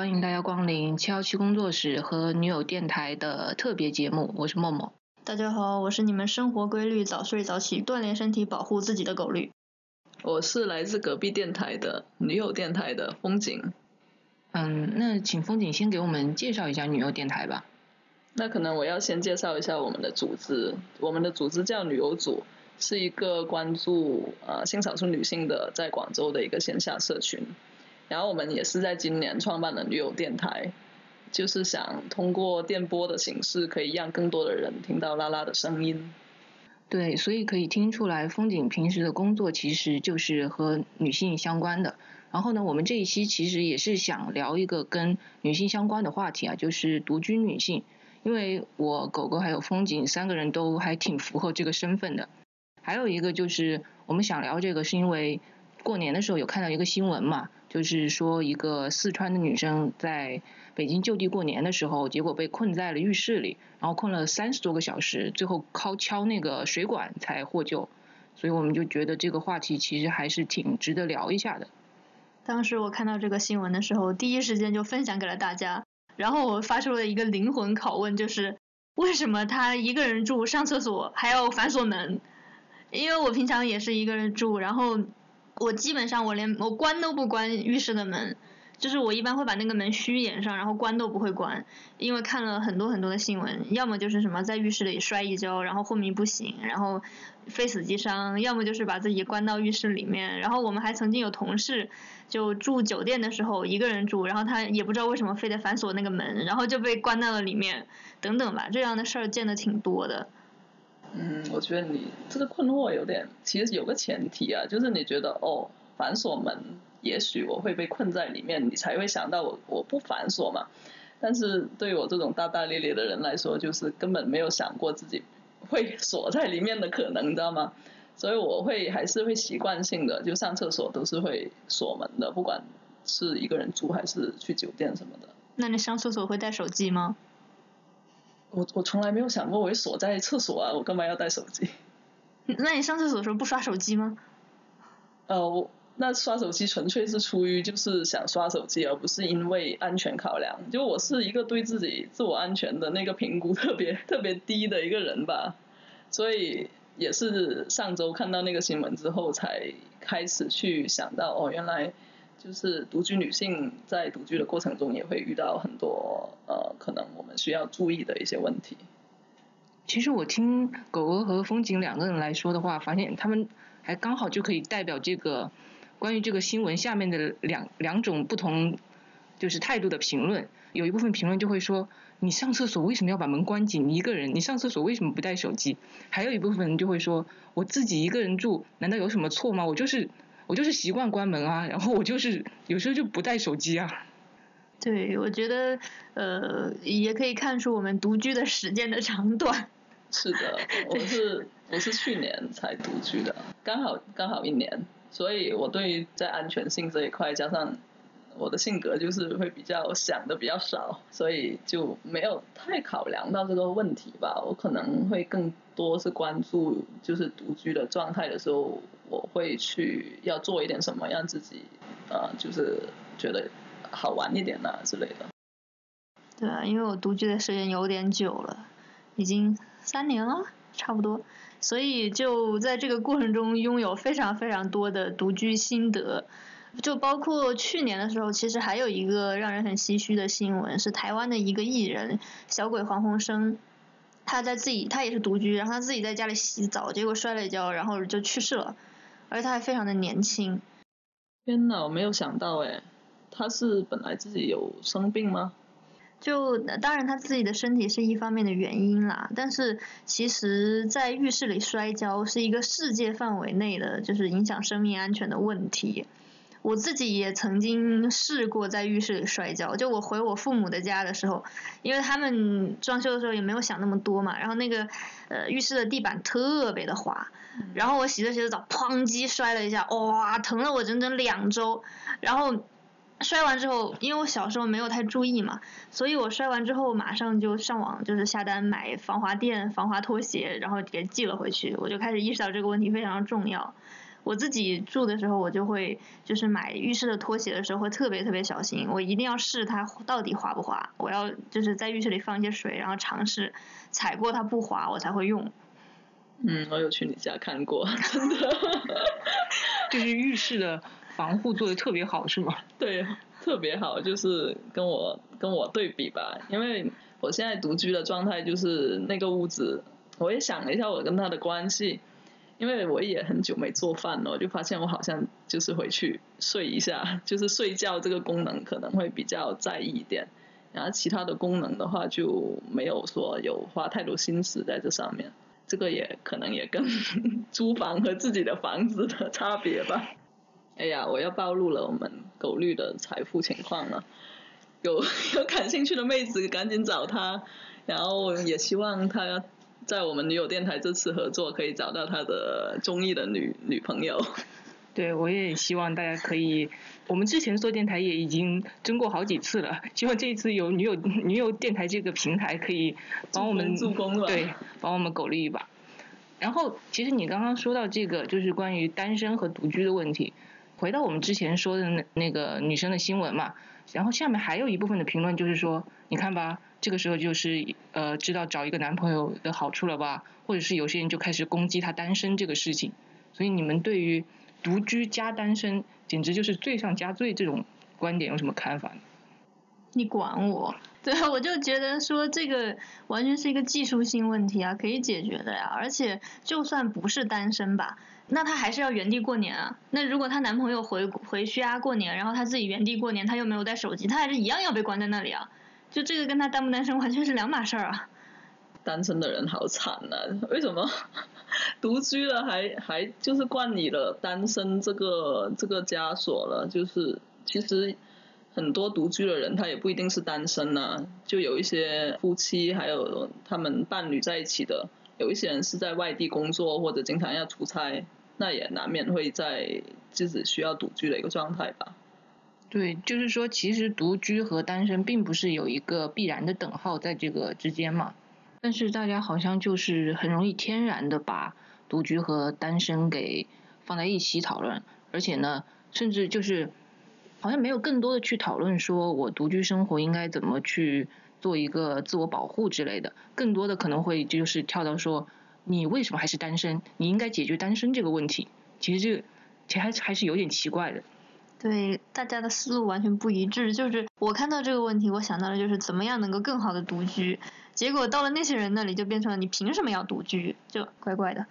欢迎大家光临七幺七工作室和女友电台的特别节目，我是默默。大家好，我是你们生活规律、早睡早起、锻炼身体、保护自己的狗绿。我是来自隔壁电台的女友电台的风景。嗯，那请风景先给我们介绍一下女友电台吧。那可能我要先介绍一下我们的组织，我们的组织叫女友组，是一个关注呃性少数女性的在广州的一个线下社群。然后我们也是在今年创办了女友电台，就是想通过电波的形式，可以让更多的人听到拉拉的声音。对，所以可以听出来，风景平时的工作其实就是和女性相关的。然后呢，我们这一期其实也是想聊一个跟女性相关的话题啊，就是独居女性。因为我狗狗还有风景三个人都还挺符合这个身份的。还有一个就是我们想聊这个，是因为过年的时候有看到一个新闻嘛。就是说，一个四川的女生在北京就地过年的时候，结果被困在了浴室里，然后困了三十多个小时，最后靠敲那个水管才获救。所以我们就觉得这个话题其实还是挺值得聊一下的。当时我看到这个新闻的时候，第一时间就分享给了大家，然后我发出了一个灵魂拷问，就是为什么他一个人住上厕所还要反锁门？因为我平常也是一个人住，然后。我基本上我连我关都不关浴室的门，就是我一般会把那个门虚掩上，然后关都不会关，因为看了很多很多的新闻，要么就是什么在浴室里摔一跤，然后昏迷不醒，然后非死即伤，要么就是把自己关到浴室里面。然后我们还曾经有同事就住酒店的时候一个人住，然后他也不知道为什么非得反锁那个门，然后就被关到了里面，等等吧，这样的事儿见的挺多的。嗯，我觉得你这个困惑有点，其实有个前提啊，就是你觉得哦，反锁门，也许我会被困在里面，你才会想到我我不反锁嘛。但是对我这种大大咧咧的人来说，就是根本没有想过自己会锁在里面的可能，你知道吗？所以我会还是会习惯性的，就上厕所都是会锁门的，不管是一个人住还是去酒店什么的。那你上厕所会带手机吗？我我从来没有想过我会锁在厕所啊，我干嘛要带手机？那你上厕所的时候不刷手机吗？呃，我那刷手机纯粹是出于就是想刷手机，而不是因为安全考量。就我是一个对自己自我安全的那个评估特别特别低的一个人吧，所以也是上周看到那个新闻之后，才开始去想到哦，原来。就是独居女性在独居的过程中也会遇到很多呃，可能我们需要注意的一些问题。其实我听狗狗和风景两个人来说的话，发现他们还刚好就可以代表这个关于这个新闻下面的两两种不同就是态度的评论。有一部分评论就会说，你上厕所为什么要把门关紧？一个人，你上厕所为什么不带手机？还有一部分人就会说，我自己一个人住，难道有什么错吗？我就是。我就是习惯关门啊，然后我就是有时候就不带手机啊。对，我觉得呃也可以看出我们独居的时间的长短。是的，我是我是去年才独居的，刚好刚好一年，所以我对在安全性这一块，加上我的性格就是会比较想的比较少，所以就没有太考量到这个问题吧。我可能会更多是关注就是独居的状态的时候。我会去要做一点什么，让自己呃，就是觉得好玩一点呐之类的。对啊，因为我独居的时间有点久了，已经三年了，差不多，所以就在这个过程中拥有非常非常多的独居心得。就包括去年的时候，其实还有一个让人很唏嘘的新闻，是台湾的一个艺人小鬼黄鸿升。他在自己，他也是独居，然后他自己在家里洗澡，结果摔了一跤，然后就去世了。而且他还非常的年轻。天呐，我没有想到哎，他是本来自己有生病吗？就当然他自己的身体是一方面的原因啦，但是其实在浴室里摔跤是一个世界范围内的就是影响生命安全的问题。我自己也曾经试过在浴室里摔跤，就我回我父母的家的时候，因为他们装修的时候也没有想那么多嘛，然后那个呃浴室的地板特别的滑，然后我洗着洗着澡，砰叽摔了一下，哇，疼了我整整两周，然后摔完之后，因为我小时候没有太注意嘛，所以我摔完之后马上就上网就是下单买防滑垫、防滑拖鞋，然后给寄了回去，我就开始意识到这个问题非常重要。我自己住的时候，我就会就是买浴室的拖鞋的时候会特别特别小心，我一定要试它到底滑不滑，我要就是在浴室里放一些水，然后尝试踩过它不滑，我才会用。嗯，我有去你家看过，真的。就是浴室的防护做的特别好，是吗？对，特别好，就是跟我跟我对比吧，因为我现在独居的状态就是那个屋子，我也想了一下我跟他的关系，因为我也很久没做饭了，我就发现我好像就是回去睡一下，就是睡觉这个功能可能会比较在意一点，然后其他的功能的话就没有说有花太多心思在这上面。这个也可能也跟 租房和自己的房子的差别吧。哎呀，我要暴露了我们狗绿的财富情况了。有 有感兴趣的妹子赶紧找他，然后也希望他在我们女友电台这次合作可以找到他的中意的女女朋友。对，我也希望大家可以。我们之前做电台也已经争过好几次了，希望这一次有女友女友电台这个平台可以帮我们助攻了，对，帮我们狗力一把。然后，其实你刚刚说到这个，就是关于单身和独居的问题。回到我们之前说的那那个女生的新闻嘛，然后下面还有一部分的评论就是说，你看吧，这个时候就是呃知道找一个男朋友的好处了吧，或者是有些人就开始攻击他单身这个事情。所以你们对于独居加单身？简直就是罪上加罪，这种观点有什么看法呢？你管我？对，我就觉得说这个完全是一个技术性问题啊，可以解决的呀。而且就算不是单身吧，那她还是要原地过年啊。那如果她男朋友回回去啊过年，然后她自己原地过年，她又没有带手机，她还是一样要被关在那里啊。就这个跟她单不单身完全是两码事儿啊。单身的人好惨啊！为什么 独居了还还就是惯你了单身这个这个枷锁了？就是其实很多独居的人他也不一定是单身呐，就有一些夫妻还有他们伴侣在一起的，有一些人是在外地工作或者经常要出差，那也难免会在自己需要独居的一个状态吧。对，就是说其实独居和单身并不是有一个必然的等号在这个之间嘛。但是大家好像就是很容易天然的把独居和单身给放在一起讨论，而且呢，甚至就是好像没有更多的去讨论说我独居生活应该怎么去做一个自我保护之类的，更多的可能会就是跳到说你为什么还是单身？你应该解决单身这个问题。其实这个其实还还是有点奇怪的。对，大家的思路完全不一致。就是我看到这个问题，我想到的就是怎么样能够更好的独居。结果到了那些人那里，就变成了你凭什么要独居？就怪怪的。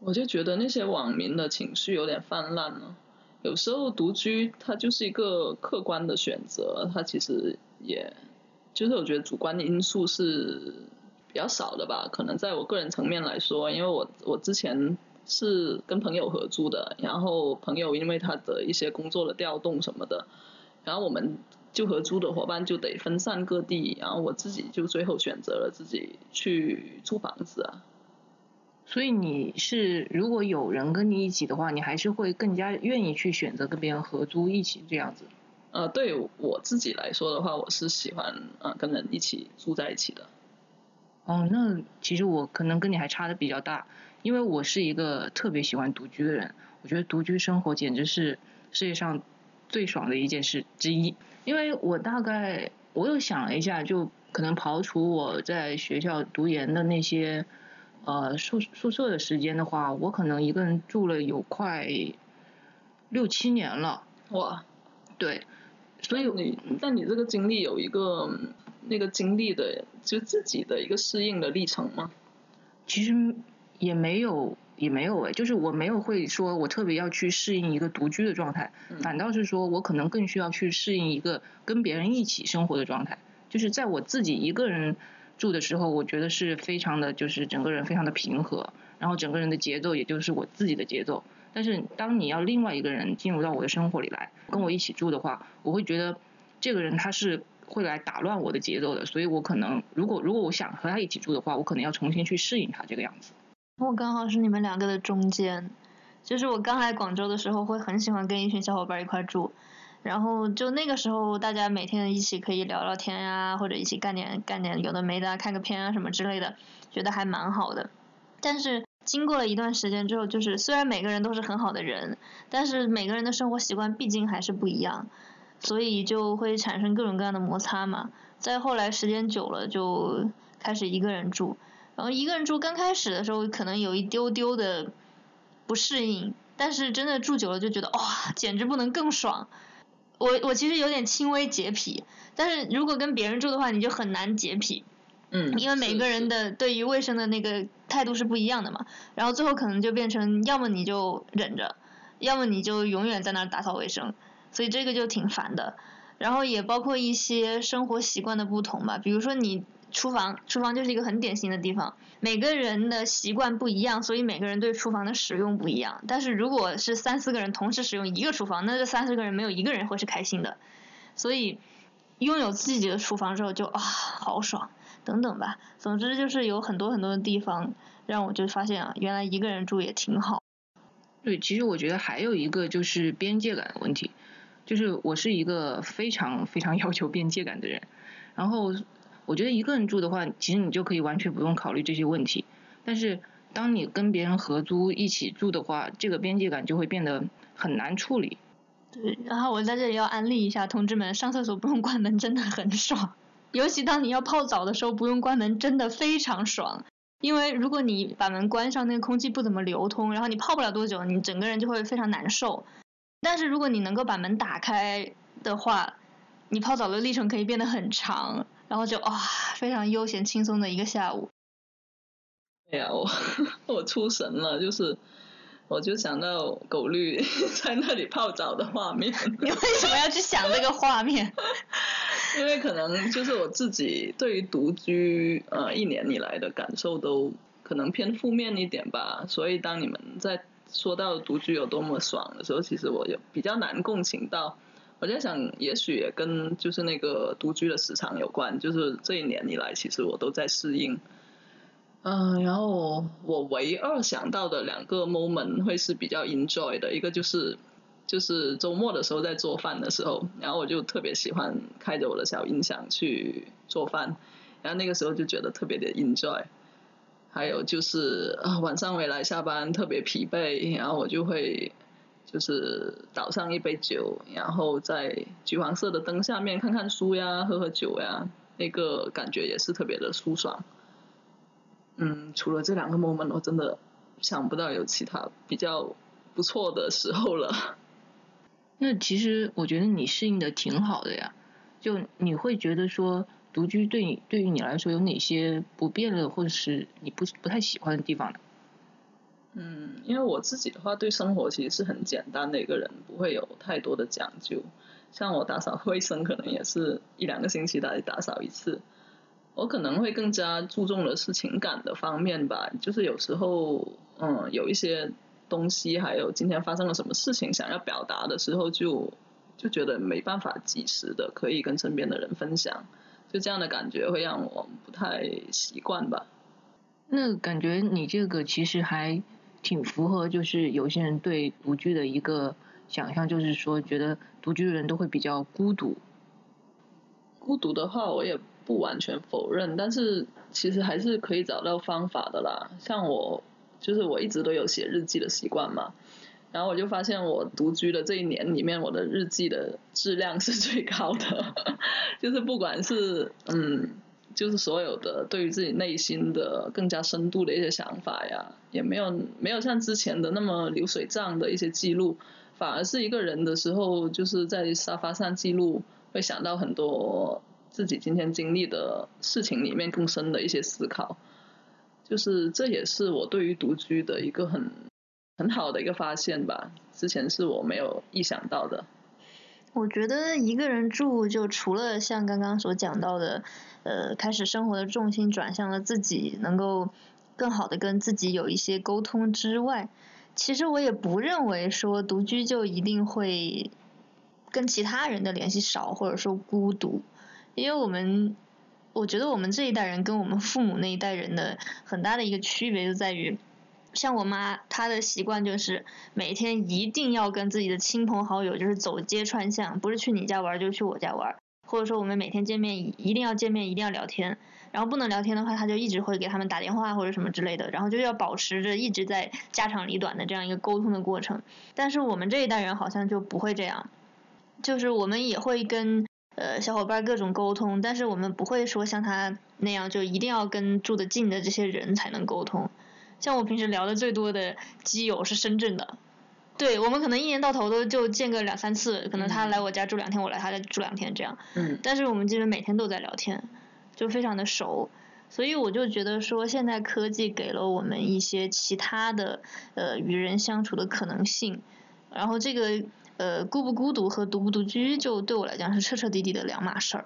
我就觉得那些网民的情绪有点泛滥了。有时候独居它就是一个客观的选择，它其实也，就是我觉得主观的因素是比较少的吧。可能在我个人层面来说，因为我我之前。是跟朋友合租的，然后朋友因为他的一些工作的调动什么的，然后我们就合租的伙伴就得分散各地，然后我自己就最后选择了自己去租房子啊。所以你是如果有人跟你一起的话，你还是会更加愿意去选择跟别人合租一起这样子？呃，对我自己来说的话，我是喜欢呃跟人一起住在一起的。哦，那其实我可能跟你还差的比较大。因为我是一个特别喜欢独居的人，我觉得独居生活简直是世界上最爽的一件事之一。因为我大概我又想了一下，就可能刨除我在学校读研的那些呃宿宿舍的时间的话，我可能一个人住了有快六七年了。哇，对，所以你但你这个经历有一个那个经历的就自己的一个适应的历程吗？其实。也没有，也没有哎，就是我没有会说我特别要去适应一个独居的状态，反倒是说我可能更需要去适应一个跟别人一起生活的状态。就是在我自己一个人住的时候，我觉得是非常的，就是整个人非常的平和，然后整个人的节奏也就是我自己的节奏。但是当你要另外一个人进入到我的生活里来，跟我一起住的话，我会觉得这个人他是会来打乱我的节奏的，所以我可能如果如果我想和他一起住的话，我可能要重新去适应他这个样子。我刚好是你们两个的中间，就是我刚来广州的时候，会很喜欢跟一群小伙伴一块住，然后就那个时候大家每天一起可以聊聊天呀，或者一起干点干点有的没的，看个片啊什么之类的，觉得还蛮好的。但是经过了一段时间之后，就是虽然每个人都是很好的人，但是每个人的生活习惯毕竟还是不一样，所以就会产生各种各样的摩擦嘛。再后来时间久了，就开始一个人住，然后一个人住刚开始的时候可能有一丢丢的不适应，但是真的住久了就觉得哇，简直不能更爽。我我其实有点轻微洁癖，但是如果跟别人住的话，你就很难洁癖。嗯，因为每个人的对于卫生的那个态度是不一样的嘛，然后最后可能就变成要么你就忍着，要么你就永远在那儿打扫卫生，所以这个就挺烦的。然后也包括一些生活习惯的不同吧，比如说你厨房，厨房就是一个很典型的地方，每个人的习惯不一样，所以每个人对厨房的使用不一样。但是如果是三四个人同时使用一个厨房，那这三四个人没有一个人会是开心的。所以拥有自己的厨房之后就啊，好爽。等等吧，总之就是有很多很多的地方让我就发现啊，原来一个人住也挺好。对，其实我觉得还有一个就是边界感的问题，就是我是一个非常非常 要求边界感的人，然后我觉得一个人住的话，其实你就可以完全不用考虑这些问题，但是当你跟别人合租一起住的话，这个边界感就会变得很难处理。对，然后我在这里要安利一下同志们，上厕所不用关门真的很爽。尤其当你要泡澡的时候，不用关门，真的非常爽。因为如果你把门关上，那个空气不怎么流通，然后你泡不了多久，你整个人就会非常难受。但是如果你能够把门打开的话，你泡澡的历程可以变得很长，然后就啊，非常悠闲轻松的一个下午。哎呀，我 我出神了，就是我就想到狗绿 在那里泡澡的画面。你为什么要去想这个画面？因为可能就是我自己对于独居呃一年以来的感受都可能偏负面一点吧，所以当你们在说到独居有多么爽的时候，其实我也比较难共情到。我在想，也许也跟就是那个独居的时长有关，就是这一年以来，其实我都在适应。嗯，然后我唯二想到的两个 moment 会是比较 enjoy 的，一个就是。就是周末的时候在做饭的时候，然后我就特别喜欢开着我的小音响去做饭，然后那个时候就觉得特别的 enjoy。还有就是啊晚上回来下班特别疲惫，然后我就会就是倒上一杯酒，然后在橘黄色的灯下面看看书呀，喝喝酒呀，那个感觉也是特别的舒爽。嗯，除了这两个 moment，我真的想不到有其他比较不错的时候了。那其实我觉得你适应的挺好的呀，就你会觉得说独居对你对于你来说有哪些不便的或者是你不不太喜欢的地方呢？嗯，因为我自己的话对生活其实是很简单的一个人，不会有太多的讲究。像我打扫卫生可能也是一两个星期来打扫一次，我可能会更加注重的是情感的方面吧，就是有时候嗯有一些。东西还有今天发生了什么事情，想要表达的时候，就就觉得没办法及时的可以跟身边的人分享，就这样的感觉会让我不太习惯吧。那感觉你这个其实还挺符合，就是有些人对独居的一个想象，就是说觉得独居的人都会比较孤独。孤独的话，我也不完全否认，但是其实还是可以找到方法的啦。像我。就是我一直都有写日记的习惯嘛，然后我就发现我独居的这一年里面，我的日记的质量是最高的，就是不管是嗯，就是所有的对于自己内心的更加深度的一些想法呀，也没有没有像之前的那么流水账的一些记录，反而是一个人的时候，就是在沙发上记录，会想到很多自己今天经历的事情里面更深的一些思考。就是这也是我对于独居的一个很很好的一个发现吧，之前是我没有意想到的。我觉得一个人住，就除了像刚刚所讲到的，呃，开始生活的重心转向了自己，能够更好的跟自己有一些沟通之外，其实我也不认为说独居就一定会跟其他人的联系少，或者说孤独，因为我们。我觉得我们这一代人跟我们父母那一代人的很大的一个区别就在于，像我妈，她的习惯就是每天一定要跟自己的亲朋好友就是走街串巷，不是去你家玩就是去我家玩，或者说我们每天见面一定要见面，一定要聊天。然后不能聊天的话，他就一直会给他们打电话或者什么之类的，然后就要保持着一直在家长里短的这样一个沟通的过程。但是我们这一代人好像就不会这样，就是我们也会跟呃小伙伴各种沟通，但是我们不会说像他那样就一定要跟住得近的这些人才能沟通。像我平时聊的最多的基友是深圳的，对我们可能一年到头都就见个两三次，可能他来我家住两天，我来他家住两天这样。嗯。但是我们基本每天都在聊天。就非常的熟，所以我就觉得说，现在科技给了我们一些其他的呃与人相处的可能性，然后这个呃孤不孤独和独不独居，就对我来讲是彻彻底底的两码事儿。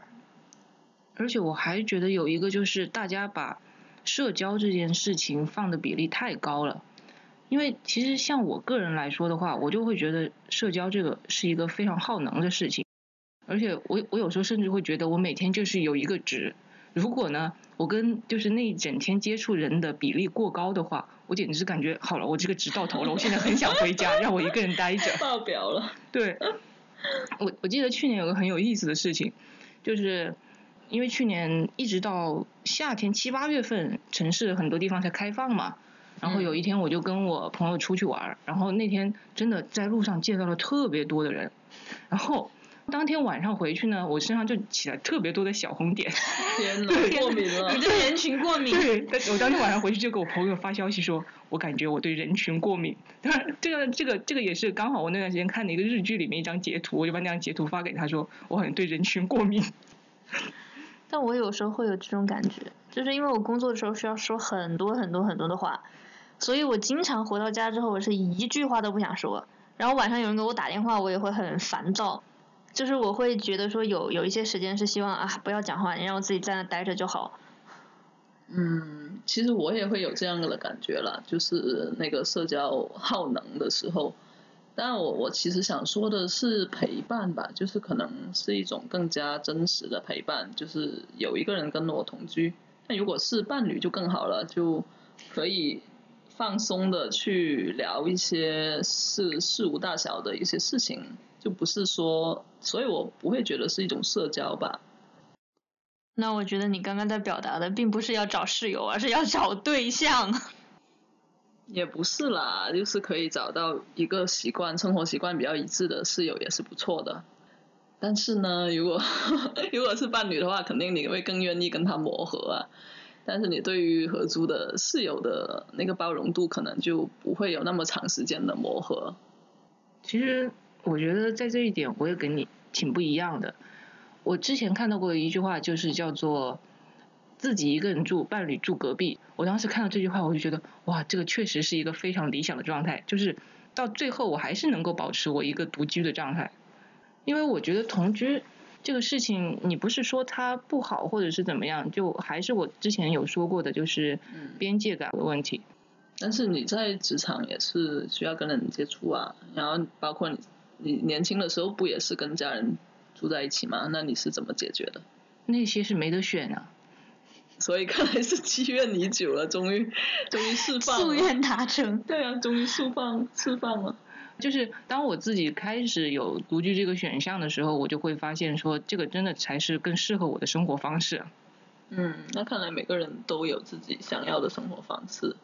而且我还觉得有一个就是大家把社交这件事情放的比例太高了，因为其实像我个人来说的话，我就会觉得社交这个是一个非常耗能的事情，而且我我有时候甚至会觉得我每天就是有一个值。如果呢，我跟就是那一整天接触人的比例过高的话，我简直是感觉好了，我这个值到头了，我现在很想回家，让我一个人待着。爆表了。对，我我记得去年有个很有意思的事情，就是因为去年一直到夏天七八月份，城市很多地方才开放嘛，然后有一天我就跟我朋友出去玩，然后那天真的在路上见到了特别多的人，然后。当天晚上回去呢，我身上就起了特别多的小红点。天呐，过敏了！你对人群过敏。对，我当天晚上回去就给我朋友发消息说，我感觉我对人群过敏。当然，这个这个这个也是刚好我那段时间看的一个日剧里面一张截图，我就把那张截图发给他说，我好像对人群过敏。但我有时候会有这种感觉，就是因为我工作的时候需要说很多很多很多的话，所以我经常回到家之后，我是一句话都不想说。然后晚上有人给我打电话，我也会很烦躁。就是我会觉得说有有一些时间是希望啊不要讲话，你让我自己在那待着就好。嗯，其实我也会有这样的感觉了，就是那个社交耗能的时候。但我我其实想说的是陪伴吧，就是可能是一种更加真实的陪伴，就是有一个人跟我同居。那如果是伴侣就更好了，就可以放松的去聊一些事事无大小的一些事情。就不是说，所以我不会觉得是一种社交吧。那我觉得你刚刚在表达的，并不是要找室友，而是要找对象。也不是啦，就是可以找到一个习惯、生活习惯比较一致的室友也是不错的。但是呢，如果如果是伴侣的话，肯定你会更愿意跟他磨合啊。但是你对于合租的室友的那个包容度，可能就不会有那么长时间的磨合。其实。我觉得在这一点，我也跟你挺不一样的。我之前看到过一句话，就是叫做“自己一个人住，伴侣住隔壁”。我当时看到这句话，我就觉得，哇，这个确实是一个非常理想的状态。就是到最后，我还是能够保持我一个独居的状态。因为我觉得同居这个事情，你不是说它不好，或者是怎么样，就还是我之前有说过的，就是边界感的问题。但是你在职场也是需要跟人接触啊，然后包括你。你年轻的时候不也是跟家人住在一起吗？那你是怎么解决的？那些是没得选啊。所以看来是积怨已久了，终于终于释放了。夙愿达成。对啊，终于释放释放了。就是当我自己开始有独居这个选项的时候，我就会发现说，这个真的才是更适合我的生活方式。嗯，那看来每个人都有自己想要的生活方式。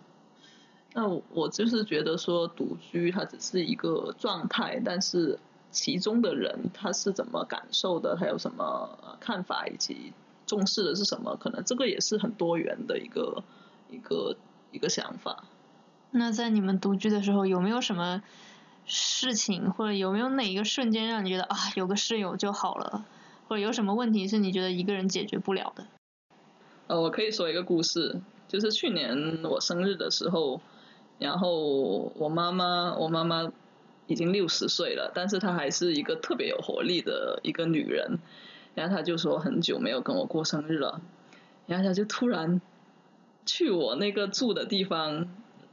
那我就是觉得说独居它只是一个状态，但是其中的人他是怎么感受的，他有什么看法以及重视的是什么，可能这个也是很多元的一个一个一个想法。那在你们独居的时候，有没有什么事情，或者有没有哪一个瞬间让你觉得啊，有个室友就好了，或者有什么问题是你觉得一个人解决不了的？呃，我可以说一个故事，就是去年我生日的时候。然后我妈妈，我妈妈已经六十岁了，但是她还是一个特别有活力的一个女人。然后他就说很久没有跟我过生日了，然后他就突然去我那个住的地方，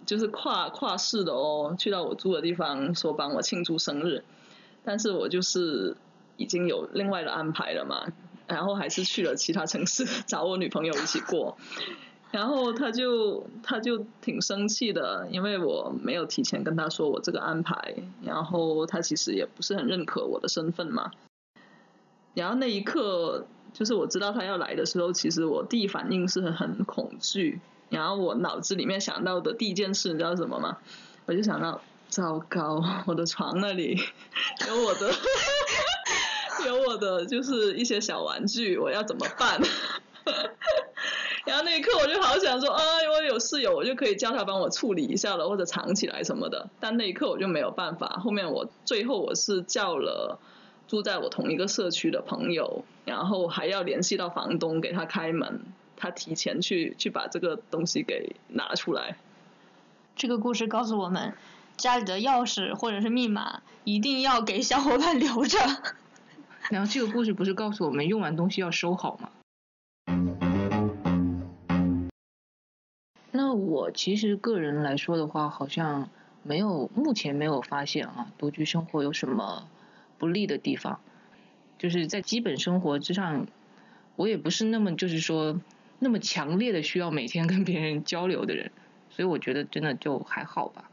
就是跨跨市的哦，去到我住的地方说帮我庆祝生日。但是我就是已经有另外的安排了嘛，然后还是去了其他城市 找我女朋友一起过。然后他就他就挺生气的，因为我没有提前跟他说我这个安排，然后他其实也不是很认可我的身份嘛。然后那一刻，就是我知道他要来的时候，其实我第一反应是很恐惧。然后我脑子里面想到的第一件事，你知道什么吗？我就想到，糟糕，我的床那里有我的，有我的，就是一些小玩具，我要怎么办？然后那一刻我就好想说，啊，我有室友，我就可以叫他帮我处理一下了，或者藏起来什么的。但那一刻我就没有办法。后面我最后我是叫了住在我同一个社区的朋友，然后还要联系到房东给他开门，他提前去去把这个东西给拿出来。这个故事告诉我们，家里的钥匙或者是密码一定要给小伙伴留着。然后这个故事不是告诉我们用完东西要收好吗？那我其实个人来说的话，好像没有目前没有发现啊，独居生活有什么不利的地方。就是在基本生活之上，我也不是那么就是说那么强烈的需要每天跟别人交流的人，所以我觉得真的就还好吧。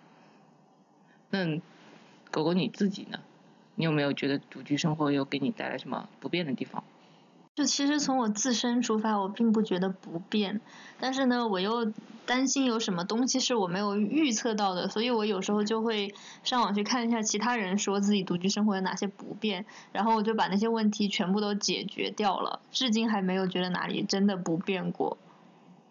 那狗狗你自己呢？你有没有觉得独居生活又给你带来什么不便的地方？就其实从我自身出发，我并不觉得不变，但是呢，我又担心有什么东西是我没有预测到的，所以我有时候就会上网去看一下其他人说自己独居生活有哪些不便，然后我就把那些问题全部都解决掉了，至今还没有觉得哪里真的不变过。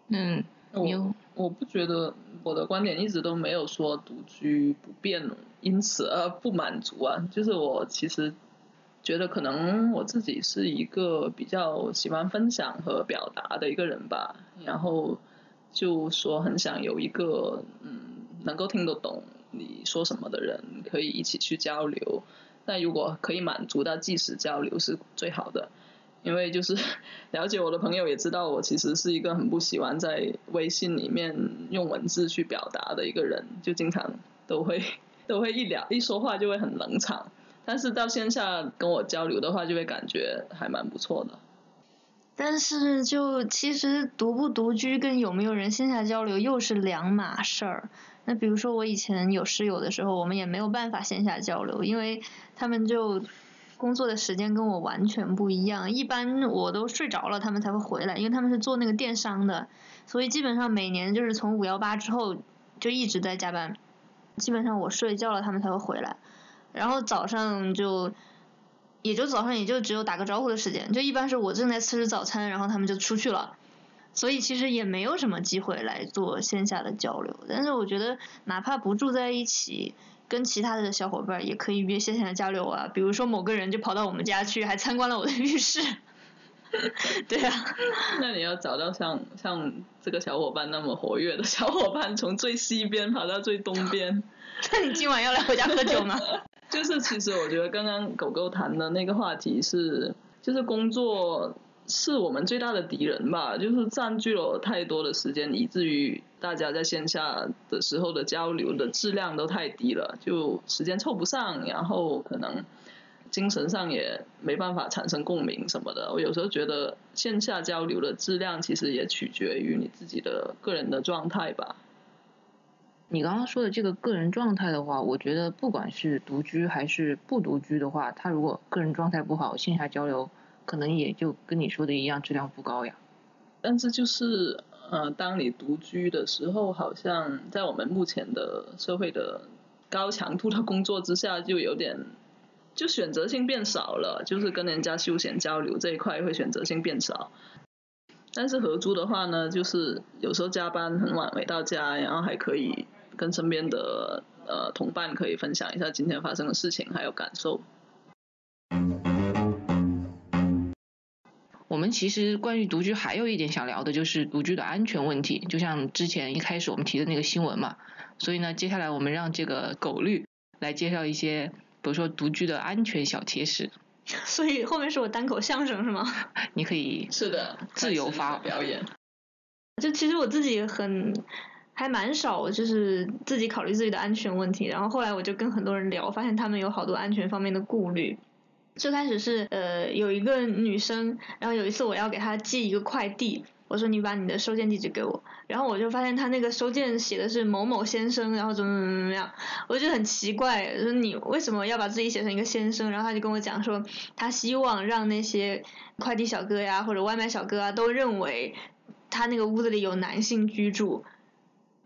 嗯，我我不觉得我的观点一直都没有说独居不变，因此而不满足啊，就是我其实。觉得可能我自己是一个比较喜欢分享和表达的一个人吧，然后就说很想有一个嗯能够听得懂你说什么的人，可以一起去交流。那如果可以满足到即时交流是最好的，因为就是 了解我的朋友也知道我其实是一个很不喜欢在微信里面用文字去表达的一个人，就经常都会 都会一聊一说话就会很冷场。但是到线下跟我交流的话，就会感觉还蛮不错的。但是就其实独不独居跟有没有人线下交流又是两码事儿。那比如说我以前有室友的时候，我们也没有办法线下交流，因为他们就工作的时间跟我完全不一样。一般我都睡着了，他们才会回来，因为他们是做那个电商的，所以基本上每年就是从五幺八之后就一直在加班。基本上我睡觉了，他们才会回来。然后早上就，也就早上也就只有打个招呼的时间，就一般是我正在吃早餐，然后他们就出去了，所以其实也没有什么机会来做线下的交流。但是我觉得，哪怕不住在一起，跟其他的小伙伴也可以约线下的交流啊。比如说某个人就跑到我们家去，还参观了我的浴室。对啊。那你要找到像像这个小伙伴那么活跃的小伙伴，从最西边跑到最东边。那你今晚要来我家喝酒吗？就是其实我觉得刚刚狗狗谈的那个话题是，就是工作是我们最大的敌人吧，就是占据了太多的时间，以至于大家在线下的时候的交流的质量都太低了，就时间凑不上，然后可能精神上也没办法产生共鸣什么的。我有时候觉得线下交流的质量其实也取决于你自己的个人的状态吧。你刚刚说的这个个人状态的话，我觉得不管是独居还是不独居的话，他如果个人状态不好，线下交流可能也就跟你说的一样，质量不高呀。但是就是，呃，当你独居的时候，好像在我们目前的社会的高强度的工作之下，就有点就选择性变少了，就是跟人家休闲交流这一块会选择性变少。但是合租的话呢，就是有时候加班很晚回到家，然后还可以。跟身边的呃同伴可以分享一下今天发生的事情还有感受。我们其实关于独居还有一点想聊的就是独居的安全问题，就像之前一开始我们提的那个新闻嘛。所以呢，接下来我们让这个狗绿来介绍一些，比如说独居的安全小贴士。所以后面是我单口相声是吗？你可以是的，自由发表演。就其实我自己很。还蛮少，就是自己考虑自己的安全问题。然后后来我就跟很多人聊，发现他们有好多安全方面的顾虑。最开始是呃有一个女生，然后有一次我要给她寄一个快递，我说你把你的收件地址给我，然后我就发现她那个收件写的是某某先生，然后怎么怎么怎么样，我就很奇怪，说你为什么要把自己写成一个先生？然后她就跟我讲说，她希望让那些快递小哥呀或者外卖小哥啊都认为他那个屋子里有男性居住。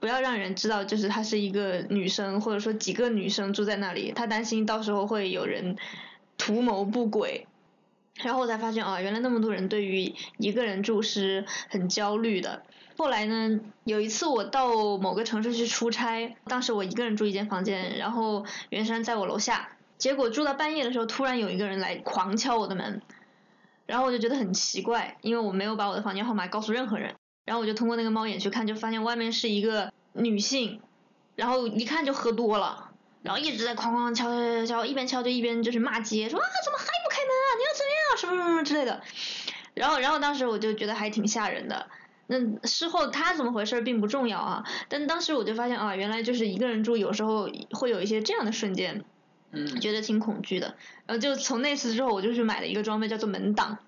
不要让人知道，就是她是一个女生，或者说几个女生住在那里，她担心到时候会有人图谋不轨。然后我才发现啊，原来那么多人对于一个人住是很焦虑的。后来呢，有一次我到某个城市去出差，当时我一个人住一间房间，然后袁姗在我楼下，结果住到半夜的时候，突然有一个人来狂敲我的门，然后我就觉得很奇怪，因为我没有把我的房间号码告诉任何人。然后我就通过那个猫眼去看，就发现外面是一个女性，然后一看就喝多了，然后一直在哐哐敲敲敲敲，一边敲就一边就是骂街，说啊怎么还不开门啊？你要怎么样？什么什么之类的。然后然后当时我就觉得还挺吓人的。那事后他怎么回事并不重要啊，但当时我就发现啊，原来就是一个人住有时候会有一些这样的瞬间，嗯，觉得挺恐惧的。然后就从那次之后，我就去买了一个装备叫做门挡。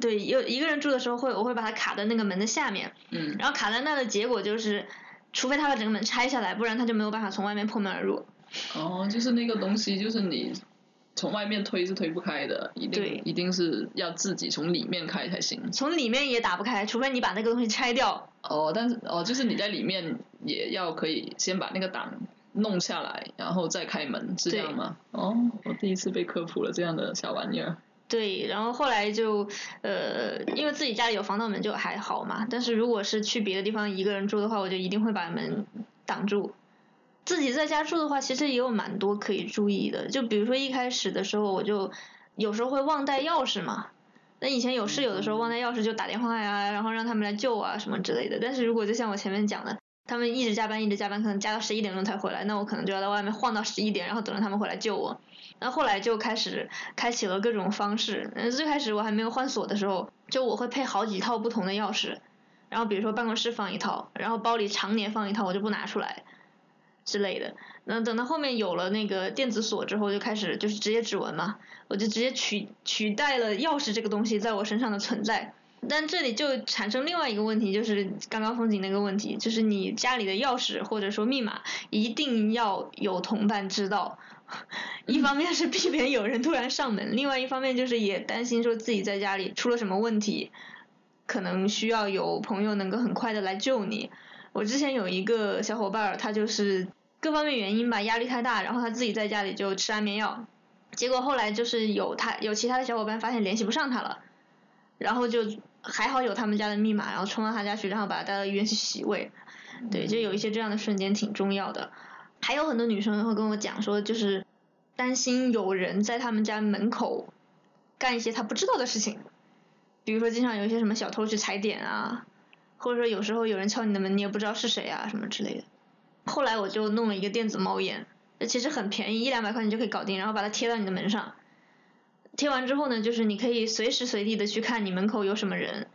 对，有一个人住的时候会，我会把它卡在那个门的下面，嗯，然后卡在那的结果就是，除非他把整个门拆下来，不然他就没有办法从外面破门而入。哦，就是那个东西，就是你从外面推是推不开的，一定一定是要自己从里面开才行。从里面也打不开，除非你把那个东西拆掉。哦，但是哦，就是你在里面也要可以先把那个挡弄下来，然后再开门，是这样吗？哦，我第一次被科普了这样的小玩意儿。对，然后后来就呃，因为自己家里有防盗门就还好嘛。但是如果是去别的地方一个人住的话，我就一定会把门挡住。自己在家住的话，其实也有蛮多可以注意的。就比如说一开始的时候，我就有时候会忘带钥匙嘛。那以前有室友的时候忘带钥匙就打电话呀，然后让他们来救啊什么之类的。但是如果就像我前面讲的，他们一直加班一直加班，可能加到十一点钟才回来，那我可能就要在外面晃到十一点，然后等着他们回来救我。那后来就开始开启了各种方式。嗯，最开始我还没有换锁的时候，就我会配好几套不同的钥匙，然后比如说办公室放一套，然后包里常年放一套，我就不拿出来之类的。那等到后面有了那个电子锁之后，就开始就是直接指纹嘛，我就直接取取代了钥匙这个东西在我身上的存在。但这里就产生另外一个问题，就是刚刚风景那个问题，就是你家里的钥匙或者说密码一定要有同伴知道。一方面是避免有人突然上门，另外一方面就是也担心说自己在家里出了什么问题，可能需要有朋友能够很快的来救你。我之前有一个小伙伴，他就是各方面原因吧，压力太大，然后他自己在家里就吃安眠药，结果后来就是有他有其他的小伙伴发现联系不上他了，然后就还好有他们家的密码，然后冲到他家去，然后把他带到医院去洗胃。对，就有一些这样的瞬间挺重要的。还有很多女生会跟我讲说，就是担心有人在他们家门口干一些她不知道的事情，比如说经常有一些什么小偷去踩点啊，或者说有时候有人敲你的门，你也不知道是谁啊什么之类的。后来我就弄了一个电子猫眼，其实很便宜，一两百块钱就可以搞定，然后把它贴到你的门上。贴完之后呢，就是你可以随时随地的去看你门口有什么人。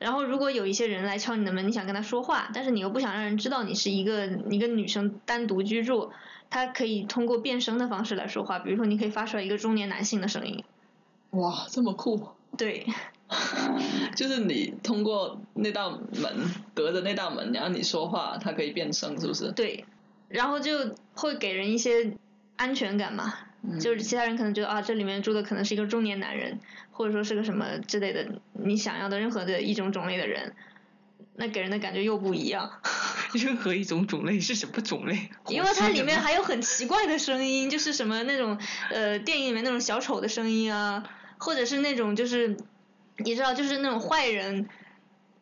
然后，如果有一些人来敲你的门，你想跟他说话，但是你又不想让人知道你是一个一个女生单独居住，他可以通过变声的方式来说话，比如说你可以发出来一个中年男性的声音。哇，这么酷！对，就是你通过那道门，隔着那道门，然后你说话，它可以变声，是不是？对，然后就会给人一些安全感嘛。就是其他人可能觉得啊，这里面住的可能是一个中年男人，或者说是个什么之类的，你想要的任何的一种种类的人，那给人的感觉又不一样。任何一种种类是什么种类？因为它里面还有很奇怪的声音，就是什么那种呃电影里面那种小丑的声音啊，或者是那种就是你知道就是那种坏人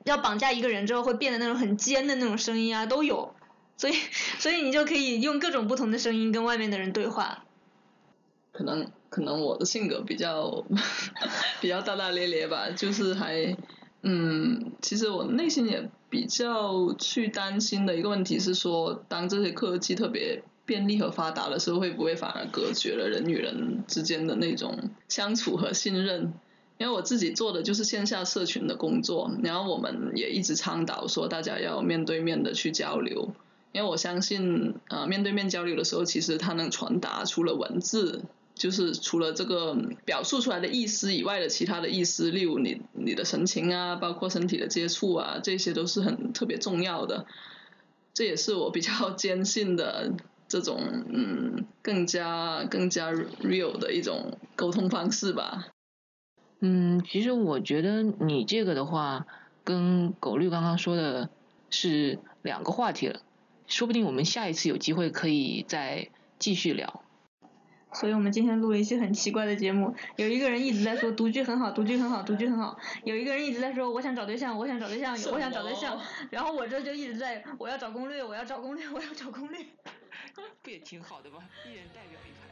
要绑架一个人之后会变得那种很尖的那种声音啊都有，所以所以你就可以用各种不同的声音跟外面的人对话。可能可能我的性格比较 比较大大咧咧吧，就是还嗯，其实我内心也比较去担心的一个问题是说，当这些科技特别便利和发达的时候，会不会反而隔绝了人与人之间的那种相处和信任？因为我自己做的就是线下社群的工作，然后我们也一直倡导说大家要面对面的去交流，因为我相信呃面对面交流的时候，其实它能传达除了文字。就是除了这个表述出来的意思以外的其他的意思，例如你你的神情啊，包括身体的接触啊，这些都是很特别重要的。这也是我比较 坚信的这种嗯更加更加 real 的一种沟通方式吧。嗯，其实我觉得你这个的话，跟狗绿刚刚说的是两个话题了，说不定我们下一次有机会可以再继续聊。所以我们今天录了一期很奇怪的节目，有一个人一直在说独居很好，独居很好，独居很好，有一个人一直在说我想找对象，我想找对象，我想找对象，然后我这就一直在我要找攻略，我要找攻略，我要找攻略，不也挺好的吗？一人代表一派。